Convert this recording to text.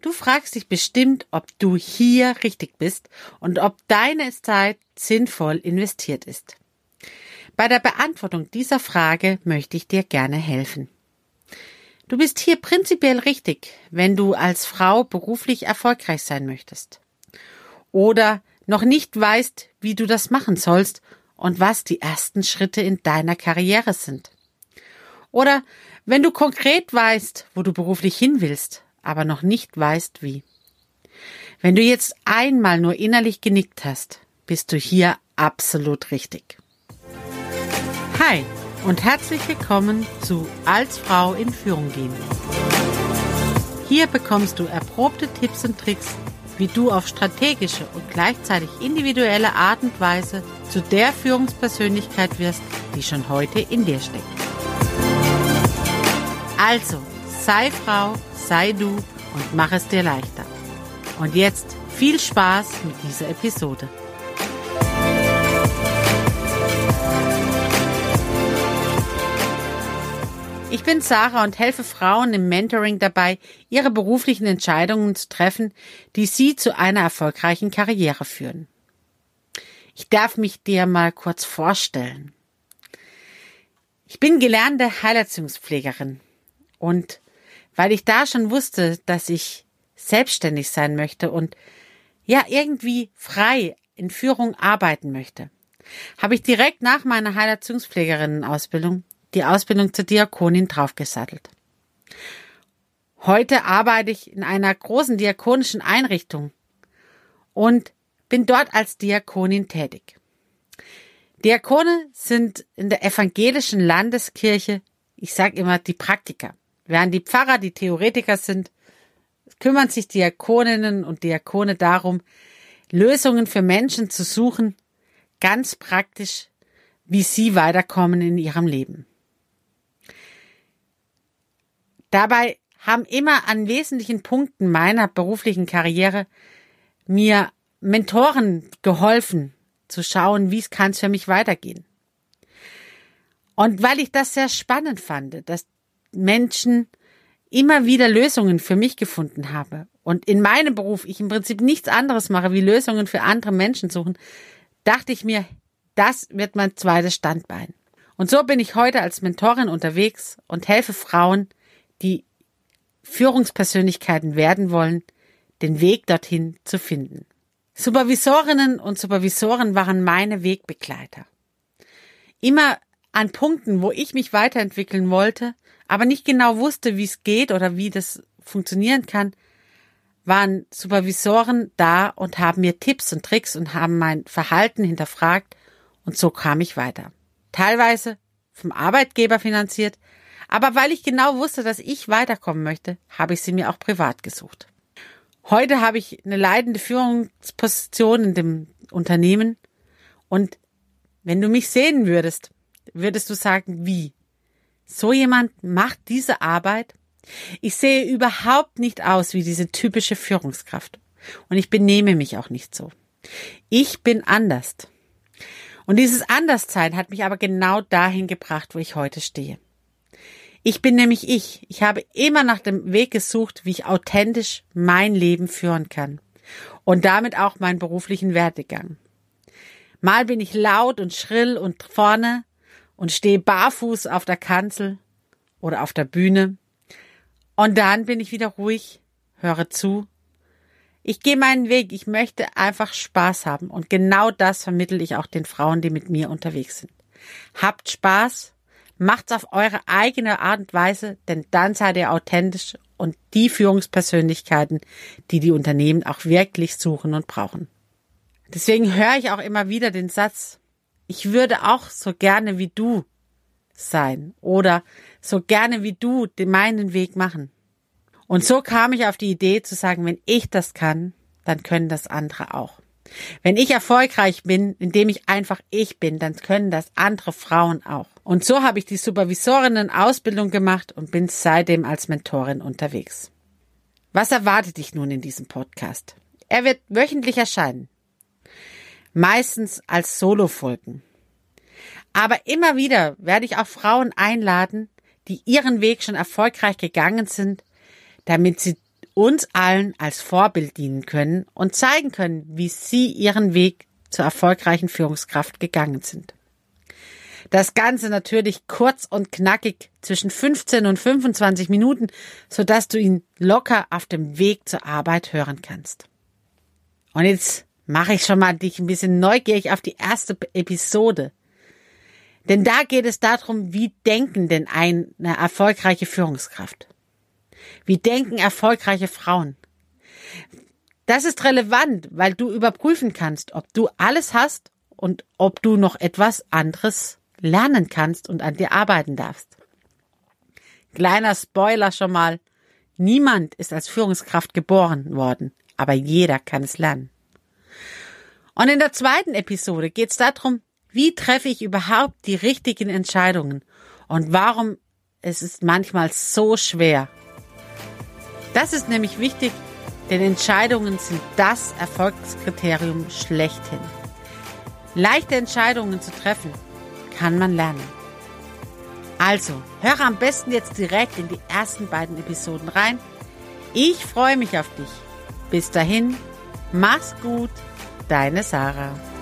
Du fragst dich bestimmt, ob du hier richtig bist und ob deine Zeit sinnvoll investiert ist. Bei der Beantwortung dieser Frage möchte ich dir gerne helfen. Du bist hier prinzipiell richtig, wenn du als Frau beruflich erfolgreich sein möchtest. Oder noch nicht weißt, wie du das machen sollst und was die ersten Schritte in deiner Karriere sind. Oder wenn du konkret weißt, wo du beruflich hin willst, aber noch nicht weißt wie. Wenn du jetzt einmal nur innerlich genickt hast, bist du hier absolut richtig. Hi und herzlich willkommen zu Als Frau in Führung gehen. Hier bekommst du erprobte Tipps und Tricks, wie du auf strategische und gleichzeitig individuelle Art und Weise zu der Führungspersönlichkeit wirst, die schon heute in dir steckt. Also, sei Frau, sei du und mach es dir leichter. Und jetzt viel Spaß mit dieser Episode. Ich bin Sarah und helfe Frauen im Mentoring dabei, ihre beruflichen Entscheidungen zu treffen, die sie zu einer erfolgreichen Karriere führen. Ich darf mich dir mal kurz vorstellen. Ich bin gelernte Heilerziehungspflegerin und weil ich da schon wusste, dass ich selbstständig sein möchte und ja irgendwie frei in Führung arbeiten möchte, habe ich direkt nach meiner Heilerziehungspflegerinnen-Ausbildung die Ausbildung zur Diakonin draufgesattelt. Heute arbeite ich in einer großen diakonischen Einrichtung und bin dort als Diakonin tätig. Diakone sind in der evangelischen Landeskirche, ich sage immer, die Praktiker. Während die Pfarrer die Theoretiker sind, kümmern sich Diakoninnen und Diakone darum, Lösungen für Menschen zu suchen, ganz praktisch, wie sie weiterkommen in ihrem Leben. Dabei haben immer an wesentlichen Punkten meiner beruflichen Karriere mir Mentoren geholfen, zu schauen, wie kann es für mich weitergehen. Und weil ich das sehr spannend fand, dass Menschen immer wieder Lösungen für mich gefunden habe und in meinem Beruf ich im Prinzip nichts anderes mache, wie Lösungen für andere Menschen suchen, dachte ich mir, das wird mein zweites Standbein. Und so bin ich heute als Mentorin unterwegs und helfe Frauen, die Führungspersönlichkeiten werden wollen, den Weg dorthin zu finden. Supervisorinnen und Supervisoren waren meine Wegbegleiter. Immer an Punkten, wo ich mich weiterentwickeln wollte, aber nicht genau wusste, wie es geht oder wie das funktionieren kann, waren Supervisoren da und haben mir Tipps und Tricks und haben mein Verhalten hinterfragt und so kam ich weiter. Teilweise vom Arbeitgeber finanziert, aber weil ich genau wusste, dass ich weiterkommen möchte, habe ich sie mir auch privat gesucht. Heute habe ich eine leidende Führungsposition in dem Unternehmen und wenn du mich sehen würdest, würdest du sagen, wie? So jemand macht diese Arbeit? Ich sehe überhaupt nicht aus wie diese typische Führungskraft und ich benehme mich auch nicht so. Ich bin anders. Und dieses Anderssein hat mich aber genau dahin gebracht, wo ich heute stehe. Ich bin nämlich ich. Ich habe immer nach dem Weg gesucht, wie ich authentisch mein Leben führen kann. Und damit auch meinen beruflichen Werdegang. Mal bin ich laut und schrill und vorne und stehe barfuß auf der Kanzel oder auf der Bühne. Und dann bin ich wieder ruhig, höre zu. Ich gehe meinen Weg. Ich möchte einfach Spaß haben. Und genau das vermittel ich auch den Frauen, die mit mir unterwegs sind. Habt Spaß Macht's auf eure eigene Art und Weise, denn dann seid ihr authentisch und die Führungspersönlichkeiten, die die Unternehmen auch wirklich suchen und brauchen. Deswegen höre ich auch immer wieder den Satz, ich würde auch so gerne wie du sein oder so gerne wie du meinen Weg machen. Und so kam ich auf die Idee zu sagen, wenn ich das kann, dann können das andere auch. Wenn ich erfolgreich bin, indem ich einfach ich bin, dann können das andere Frauen auch. Und so habe ich die Supervisorinnen-Ausbildung gemacht und bin seitdem als Mentorin unterwegs. Was erwartet dich nun in diesem Podcast? Er wird wöchentlich erscheinen. Meistens als Solo-Folgen. Aber immer wieder werde ich auch Frauen einladen, die ihren Weg schon erfolgreich gegangen sind, damit sie uns allen als Vorbild dienen können und zeigen können, wie sie ihren Weg zur erfolgreichen Führungskraft gegangen sind. Das Ganze natürlich kurz und knackig zwischen 15 und 25 Minuten, sodass du ihn locker auf dem Weg zur Arbeit hören kannst. Und jetzt mache ich schon mal dich ein bisschen neugierig auf die erste Episode. Denn da geht es darum, wie denken denn eine erfolgreiche Führungskraft? Wie denken erfolgreiche Frauen? Das ist relevant, weil du überprüfen kannst, ob du alles hast und ob du noch etwas anderes lernen kannst und an dir arbeiten darfst. Kleiner Spoiler schon mal. Niemand ist als Führungskraft geboren worden, aber jeder kann es lernen. Und in der zweiten Episode geht es darum, wie treffe ich überhaupt die richtigen Entscheidungen und warum es ist manchmal so schwer. Das ist nämlich wichtig, denn Entscheidungen sind das Erfolgskriterium schlechthin. Leichte Entscheidungen zu treffen kann man lernen. Also, höre am besten jetzt direkt in die ersten beiden Episoden rein. Ich freue mich auf dich. Bis dahin, mach's gut, deine Sarah.